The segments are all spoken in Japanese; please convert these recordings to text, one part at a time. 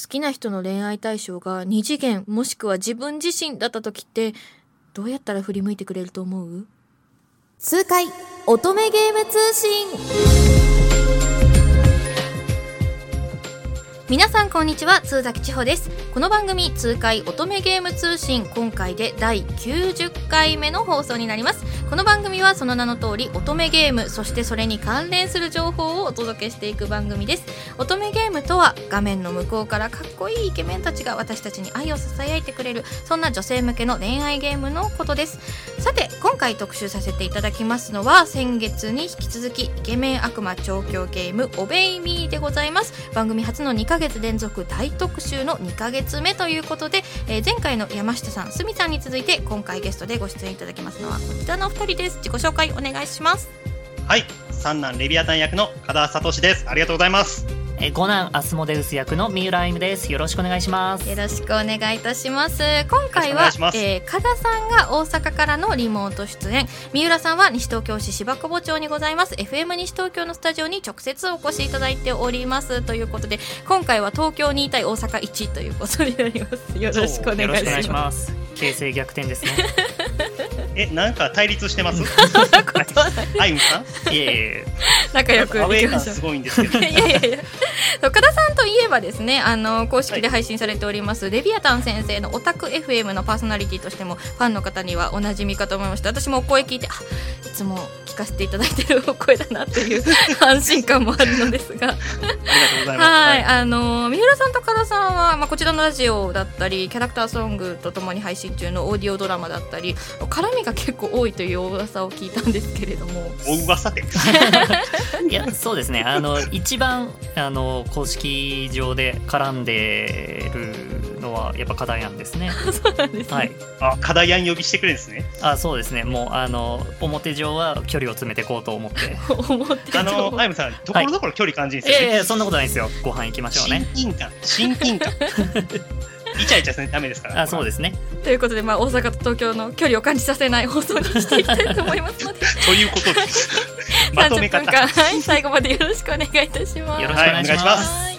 好きな人の恋愛対象が二次元もしくは自分自身だった時ってどうやったら振り向いてくれると思う？痛快乙女ゲーム通信。皆さんこんにちは通崎千穂です。この番組痛快乙女ゲーム通信今回で第90回目の放送になります。この番組はその名の通り乙女ゲームそしてそれに関連する情報をお届けしていく番組です。乙女ゲームとは画面の向こうからかっこいいイケメンたちが私たちに愛をささやいてくれるそんな女性向けの恋愛ゲームのことです。さて今回特集させていただきますのは先月に引き続きイケメン悪魔調教ゲームオベイミーでございます。番組初の2ヶ月連続大特集の2ヶ月目ということで、えー、前回の山下さん、すみさんに続いて今回ゲストでご出演いただきますのはこちらのお二人です。自己紹介お願いします。はい、三男レビアタン役の加田聡です。ありがとうございます。え五男アスモデウス役の三浦歩夢です。よろしくお願いします。よろしくお願いいたします。今回は、えー、加田さんが大阪からのリモート出演。三浦さんは西東京市芝久保町にございます。FM 西東京のスタジオに直接お越しいただいております。ということで今回は東京2対大阪1ということになります。よろしくお願いします。形勢逆転ですね。え、なんか対立してます？アイムさん。いえいえ。仲良くいきましょう。すごいんですけど。いやいやいや。岡田さんといえばですね、あの公式で配信されております、はい、レビアタン先生のオタク FM のパーソナリティとしてもファンの方にはおなじみかと思いました。私もお声聞いて、あ、いつも聞かせていただいてるお声だなという 安心感もあるのですが。ありがとうございます。はい、あの三浦さんと岡田さんはまあこちらのラジオだったり、キャラクターソングとともに配信中のオーディオドラマだったり、絡みが結構多いという噂を聞いたんですけれどもお噂で いやそうですねあの一番あの公式上で絡んでるのはやっぱ課題案ですね。そうなんです、ね、はい。あ課題案呼びしてくれるんですね。あそうですね。もうあの表上は距離を詰めていこうと思って。あのアイムさんところどころ距離感じるんですよ、ね、はい、いやいやそんなことないですよ。ご飯行きましょうね。親近感。親近感。イチャイチャせダメですから。あ、そうですね。ということで、まあ、大阪と東京の距離を感じさせない放送にしていきたいと思いますので。ということで。まとめ方。はい、最後までよろしくお願いいたします。よろしくお願いします。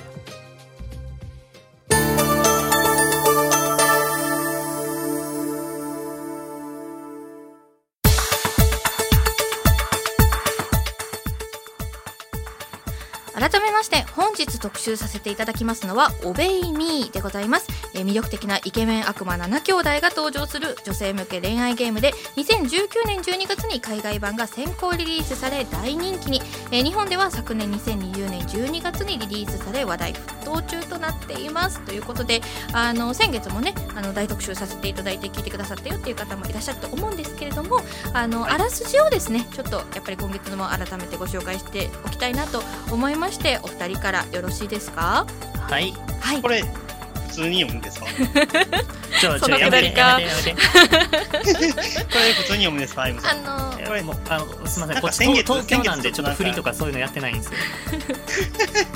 改めまして本日特集させていただきますのは「オベイミー」でございます、えー、魅力的なイケメン悪魔7兄弟が登場する女性向け恋愛ゲームで2019年12月に海外版が先行リリースされ大人気に、えー、日本では昨年2020年12月にリリースされ話題。沸中となっていますということであの先月もねあの大特集させていただいて聞いてくださったよっていう方もいらっしゃると思うんですけれどもあのあらすじをですねちょっとやっぱり今月も改めてご紹介しておきたいなと思いましてお二人からよろしいですか？はい。はい。これ普通に読むんですか？ちょちょやめてやめてやめて。これ普通に読むんですか？あのー、これもあのすみません。こっち東京なんでちょっと振りとかそういうのやってないんですよ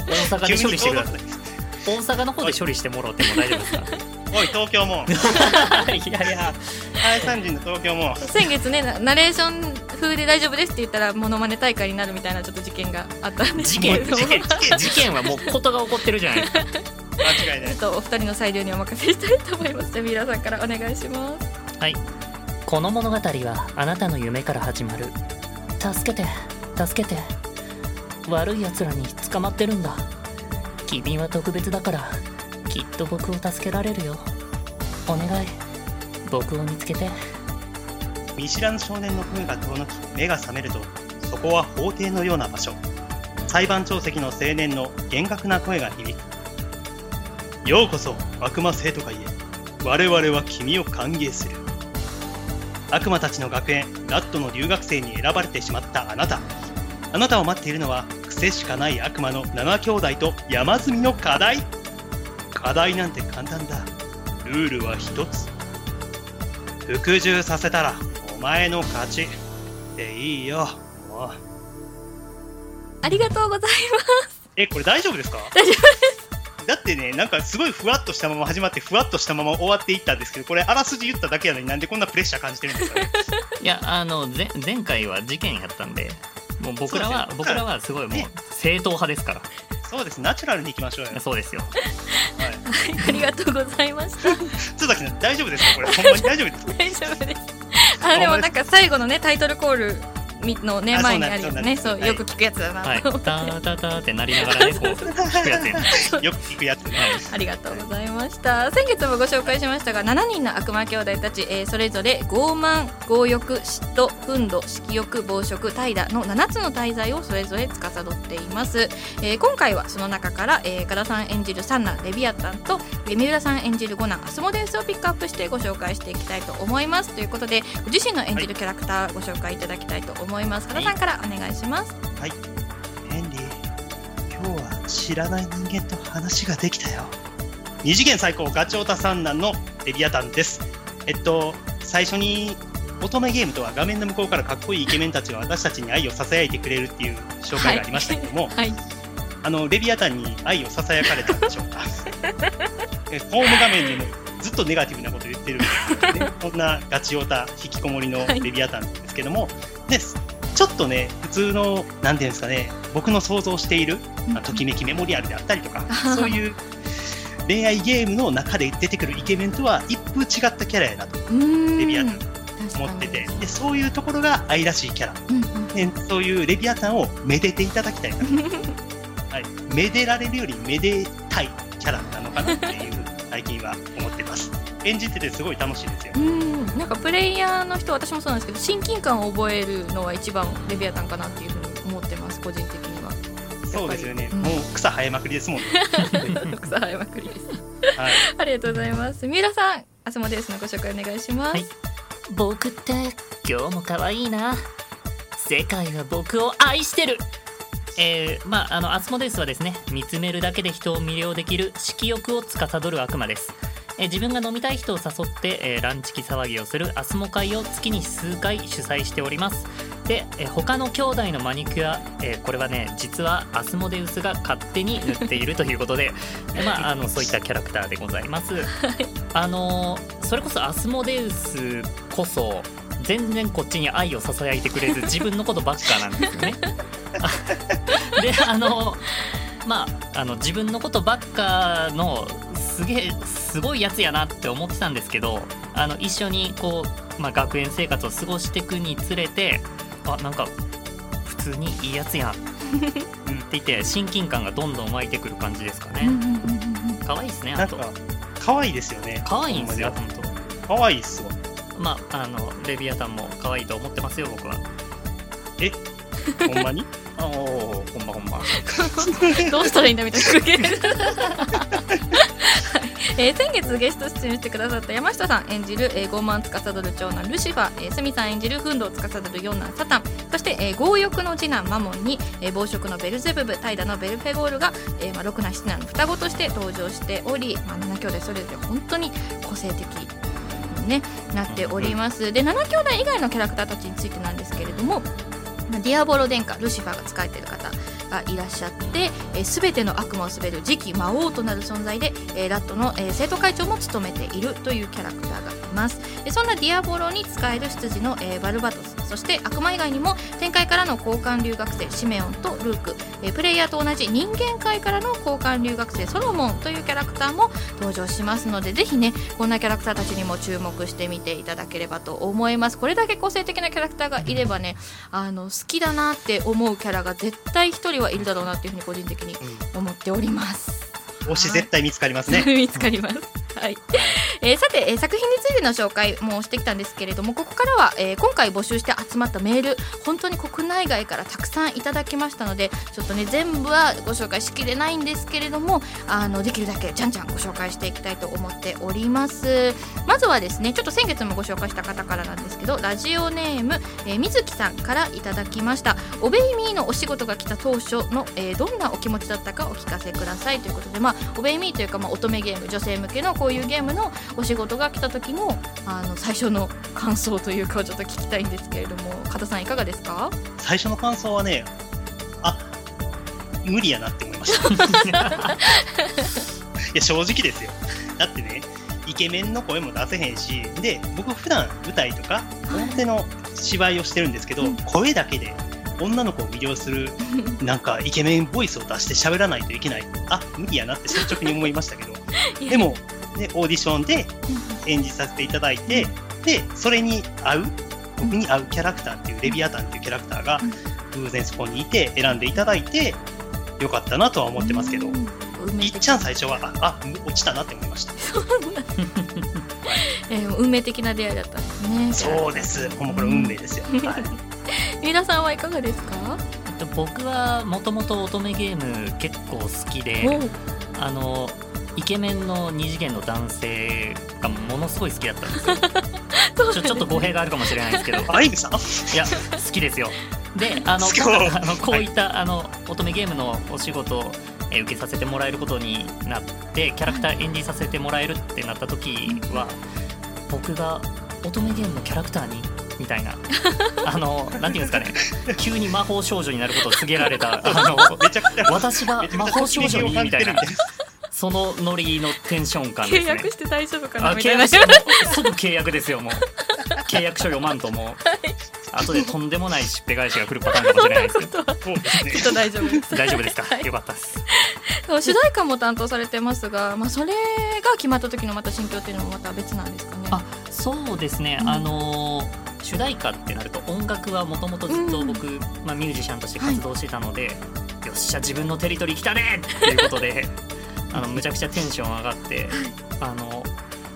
大阪で処理してください大阪の方で処理してもろっても大丈夫ですか？おい東京も いやいや。愛三人の東京も先月ねナレーション風で大丈夫ですって言ったらモノマネ大会になるみたいなちょっと事件があったんで。す事件 事件。事件はもうことが起こってるじゃないですか。間違いない。ちょっとお二人の裁量にお任せしたいと思います。じゃあ皆さんからお願いします。はい。この物語はあなたの夢から始まる。助けて助けて。悪い奴らに捕まってるんだ君は特別だからきっと僕を助けられるよ。お願い。僕を見つけて。見知らぬ少年の声が遠のき目が覚めるとそこは法廷のような場所。裁判長席の青年の厳格な声が響く。ようこそ悪魔生徒会へ。我々は君を歓迎する。悪魔たちの学園ラットの留学生に選ばれてしまったあなた。あなたを待っているのは癖しかない悪魔の7兄弟と山積みの課題。課題なんて簡単だ。ルールは一つ。服従させたらお前の勝ちでいいよ。もう。ありがとうございます。えこれ大丈夫ですか？大丈夫です。だってね、なんかすごいふわっとしたまま始まって、ふわっとしたまま終わっていったんですけど、これ、あらすじ言っただけやのになんでこんなプレッシャー感じてるんですかね？いや、あの、前前回は事件やったんで、もう僕らは、僕らはすごいもう正統派ですから。そうです、ナチュラルにいきましょうよ。そうですよ。ははがとうございました。津崎大丈夫ですか？これ。ほんまに大丈夫ですか？大丈夫です。あでもなんか最後のねタイトルコールみのねあ前にあるやつね。そうよく聞くやつだな。はい。と思って、タータターってなりながらねこう聞くやつよく聞くやつ。ね ありがとうございました。先月もご紹介しましたが7人の悪魔兄弟たち、えーそれぞれ傲慢強欲嫉妬憤怒色欲暴食怠惰の7つの大罪をそれぞれ司っています、えー今回はその中から、えー、岡田さん演じる三男レビアタンとえー三浦さん演じる五男アスモデウスをピックアップしてご紹介していきたいと思います。ということでご自身の演じるキャラクターご紹介いただきたいと思います岡田さんからお願いします。ヘンリー今日は知らない人間と話ができたよ。二次元最高ガチョウタ三男のレビアタンです。えっと最初に乙女ゲームとは画面の向こうからかっこいいイケメンたちが私たちに愛をささやいてくれるっていう紹介がありましたけども、はい。あのレビアタンに愛をささやかれたんでしょうか？えホーム画面でもずっとネガティブなこと言ってるんですよね。こんなガチオタ引きこもりのレビアタンですけども、でちょっとね普通のなんていうんですかね僕の想像している、まあときめきメモリアルであったりとかそういう恋愛ゲームの中で出てくるイケメンとは一風違ったキャラやなとレビアタン思ってて。でそういうところが愛らしいキャラ。うんうん。ね、そういうレビアタンをめでていただきたいな、はい、めでられるよりめでたいキャラなのかなっていう最近は思ってます。演じててすごい楽しいですよ。うんなんかプレイヤーの人私もそうなんですけど親近感を覚えるのは一番レビアタンかなっていうふうに思ってます個人的には。そうですよね、うんもう草生えまくりですもんね、草生えまくりです。はい、ありがとうございます。三浦さんアスモデウスのご紹介お願いします、はい。僕って今日も可愛いな。世界は僕を愛してる。えー、まああのアスモデウスはですね見つめるだけで人を魅了できる色欲を司る悪魔ですえー自分が飲みたい人を誘って、えーランチキ騒ぎをするアスモ会を月に数回主催しております。で、えー他の兄弟のマニキュア、えーこれはね実はアスモデウスが勝手に塗っているということでで まああのそういったキャラクターでございます。あのーそれこそアスモデウスこそ全然こっちに愛をささやいてくれず 自分のことばっかなんですよね。あ であのまああの自分のことばっかのすげえすごいやつやなって思ってたんですけどあの一緒にこう、まあ、学園生活を過ごしていくにつれてあなんか普通にいいやつやん。うんって言って親近感がどんどん湧いてくる感じですかね。うんうんうんうん可愛いですねあと。なんか可愛いですよね。可愛いんですよ本当。可愛いっすわ。まああのレビアタンも可愛いと思ってますよ僕は。ほんまに？おおほんまほんま。どうしたらいいんだみたいな えー先月ゲスト出演してくださった山下さん演じる、えー、傲慢司る長男ルシファー、えー、鷲見さん演じる憤怒を司る四男サタンそして、えー強欲の次男マモンに、えー暴食のベルゼブブ怠惰のベルフェゴールが、えーまあ、六男七男の双子として登場しており、まあ、7兄弟それぞれ本当に個性的に、ね、なっております。で7兄弟以外のキャラクターたちについてなんですけれどもまあディアボロ殿下ルシファーが使えている方がいらっしゃって、えー、ての悪魔を滑る次期魔王となる存在で、えーラットの、えー生徒会長も務めているというキャラクターがいます。でそんなディアボロに使える執事の、えーバルバトスそして悪魔以外にも天界からの交換留学生シメオンとルーク、えープレイヤーと同じ人間界からの交換留学生ソロモンというキャラクターも登場しますのでぜひねこんなキャラクターたちにも注目してみていただければと思います。これだけ個性的なキャラクターがいればねあの好きだなって思うキャラが絶対一人はい。るだろうなってい。うふうに個人的に思っております。推し絶対見つかりますね見つかります。はい。えーさて、えー作品についての紹介もしてきたんですけれどもここからは、えー今回募集して集まったメール本当に国内外からたくさんいただきましたのでちょっとね全部はご紹介しきれないんですけれどもあのできるだけじゃんじゃんご紹介していきたいと思っております。まずはですねちょっと先月もご紹介した方からなんですけどラジオネーム、えー、水木さんからいただきました。オベイミーのお仕事が来た当初の、えーどんなお気持ちだったかお聞かせくださいということでまあオベイミーというか、まあ、乙女ゲーム女性向けのこういうゲームのお仕事が来た時のあの最初の感想というかをちょっと聞きたいんですけれども加藤さんいかがですか？最初の感想はねあ無理やなって思いました。いや正直ですよ。だってねイケメンの声も出せへんしで僕普段舞台とか表の芝居をしてるんですけど、うん。声だけで女の子を魅了するなんかイケメンボイスを出して喋らないといけない。あ無理やなって率直に思いましたけど。でもでオーディションで演じさせていただいて、でそれに合う僕に合うキャラクターっていうレビアタンっていうキャラクターが偶然そこにいて選んでいただいてよかったなとは思ってますけど、いっ的ちゃん最初はああ落ちたなって思いました。えー運命的な出会いだったんですね。そうです。ほんまこれ運命ですよ、はい、三田さんはいかがですか？えっと僕はもともと乙女ゲーム結構好きであのイケメンの二次元の男性がものすごい好きだったんですよ。ちょちょっと語弊があるかもしれないですけど。あいみさん？いや好きですよ。であのあのこういった、あの乙女ゲームのお仕事を、えー受けさせてもらえることになってキャラクター演じさせてもらえるってなった時は僕が乙女ゲームのキャラクターに？みたいな。あのなんていうんですかね。急に魔法少女になることを告げられた。あのめちゃくちゃ私が魔法少女に？みたいなそのノリのテンション感ですね。契約して大丈夫かあなみたいな。即契約ですよもう。契約書読まんともう。後でとんでもないしっぺ返しが来るパターンかもしれないですけど。きっと大丈夫です。大丈夫ですか、はい。よかったです。主題歌も担当されてますが、まあ、それが決まった時のまた心境っていうのもまた別なんですかね？あそうですね、うん。あのー主題歌ってなると音楽はもともとずっと僕、まあ、ミュージシャンとして活動してたので、よっしゃ自分のテリトリー来たねっていうことであのむちゃくちゃテンション上がってあの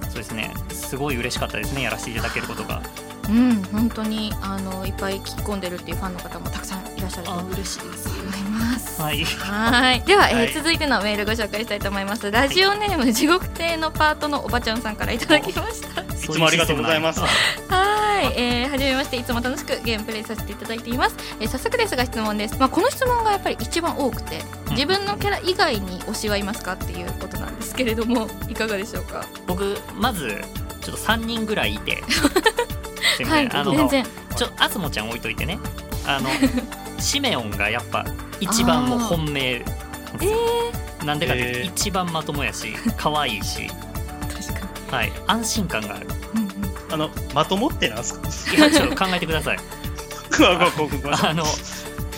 そうですね。すごい嬉しかったですね。やらせていただけることが。うん本当にあのいっぱい聞き込んでるっていうファンの方もたくさんいらっしゃると思い嬉しいです。ますはい。はい。では、えーはい。続いてのメールご紹介したいと思います。ラジオネーム、地獄亭のパートのおばちゃんさんからいただきました。いつもありがとうございます。はい、えー、はじめまして。いつも楽しくゲームプレイさせていただいています、えー早速ですが質問です、まあ、この質問がやっぱり一番多くてうん。自分のキャラ以外に推しはいますかっていうことなんですけれどもいかがでしょうか？僕まずちょっと3人ぐらいいて。はい全然。ちょあつもちゃん置いといてね。あの シメオンがやっぱ一番もう本命なんですよ。なんでかって一番まともやし可愛いし、確かに、はい、安心感がある。うんうんあのまともってなんすか？いやちょっと考えてください。あの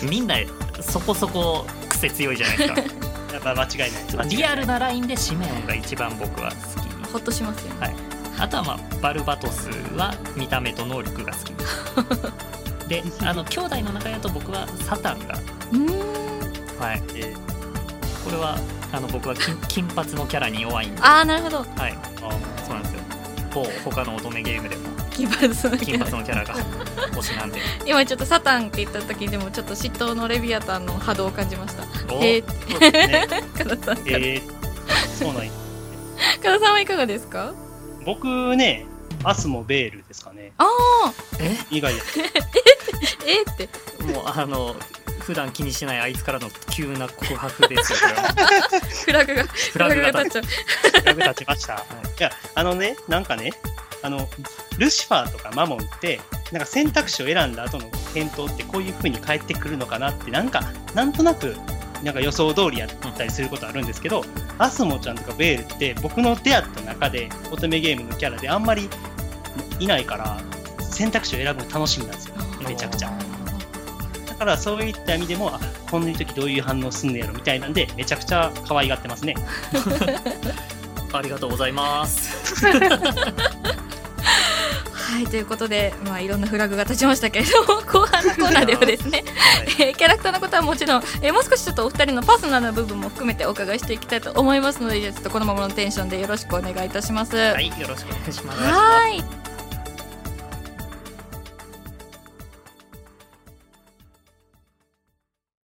みんなそこそこ癖強いじゃないですか。やっぱ間違いない。リアルなラインでシメオンが一番僕は好き。ほっとしますよね、はい。あとはまあバルバトスは見た目と能力が好き。であの兄弟の中だと僕はサタンがうーん。はい。えこれはあの僕は金金髪のキャラに弱いんで、ああなるほど。はい、ー。あ。某他の乙女ゲームでも金髪のキ金ャラ。髪のキャラが推しなんで。今ちょっとサタンって言った時にでもちょっと嫉妬のレビアタンの波動を感じました。おえそうですね。加田さんから、えー、そうなんや。さんはいかがですか？僕ねアスモベールですかね。ああえ意外や。えー、って。もうあの普段気にしないあいつからの急な告白ですよ。フラグがフラグが立立っちゃう役立ちました。いや、あのね、なんかね、あの、ルシファーとかマモンって、なんか選択肢を選んだ後の返答ってこういう風に返ってくるのかなって、なんか、なんとなく、なんか予想通りやったりすることあるんですけど、アスモちゃんとかベールって僕の出会った中で乙女ゲームのキャラであんまりいないから、選択肢を選ぶの楽しみなんですよ。めちゃくちゃ。だからそういった意味でも、あ、こんな時どういう反応すんねやろみたいなんで、めちゃくちゃ可愛がってますね。ありがとうございます。はいということで、まあ、いろんなフラグが立ちましたけれども 後半のコーナーではですね、はいえーキャラクターのことはもちろん、えーもう少しちょっとお二人のパーソナルな部分も含めてお伺いしていきたいと思いますのでちょっとこのままのテンションでよろしくお願いいたします。はい、よろしくお願いします。はい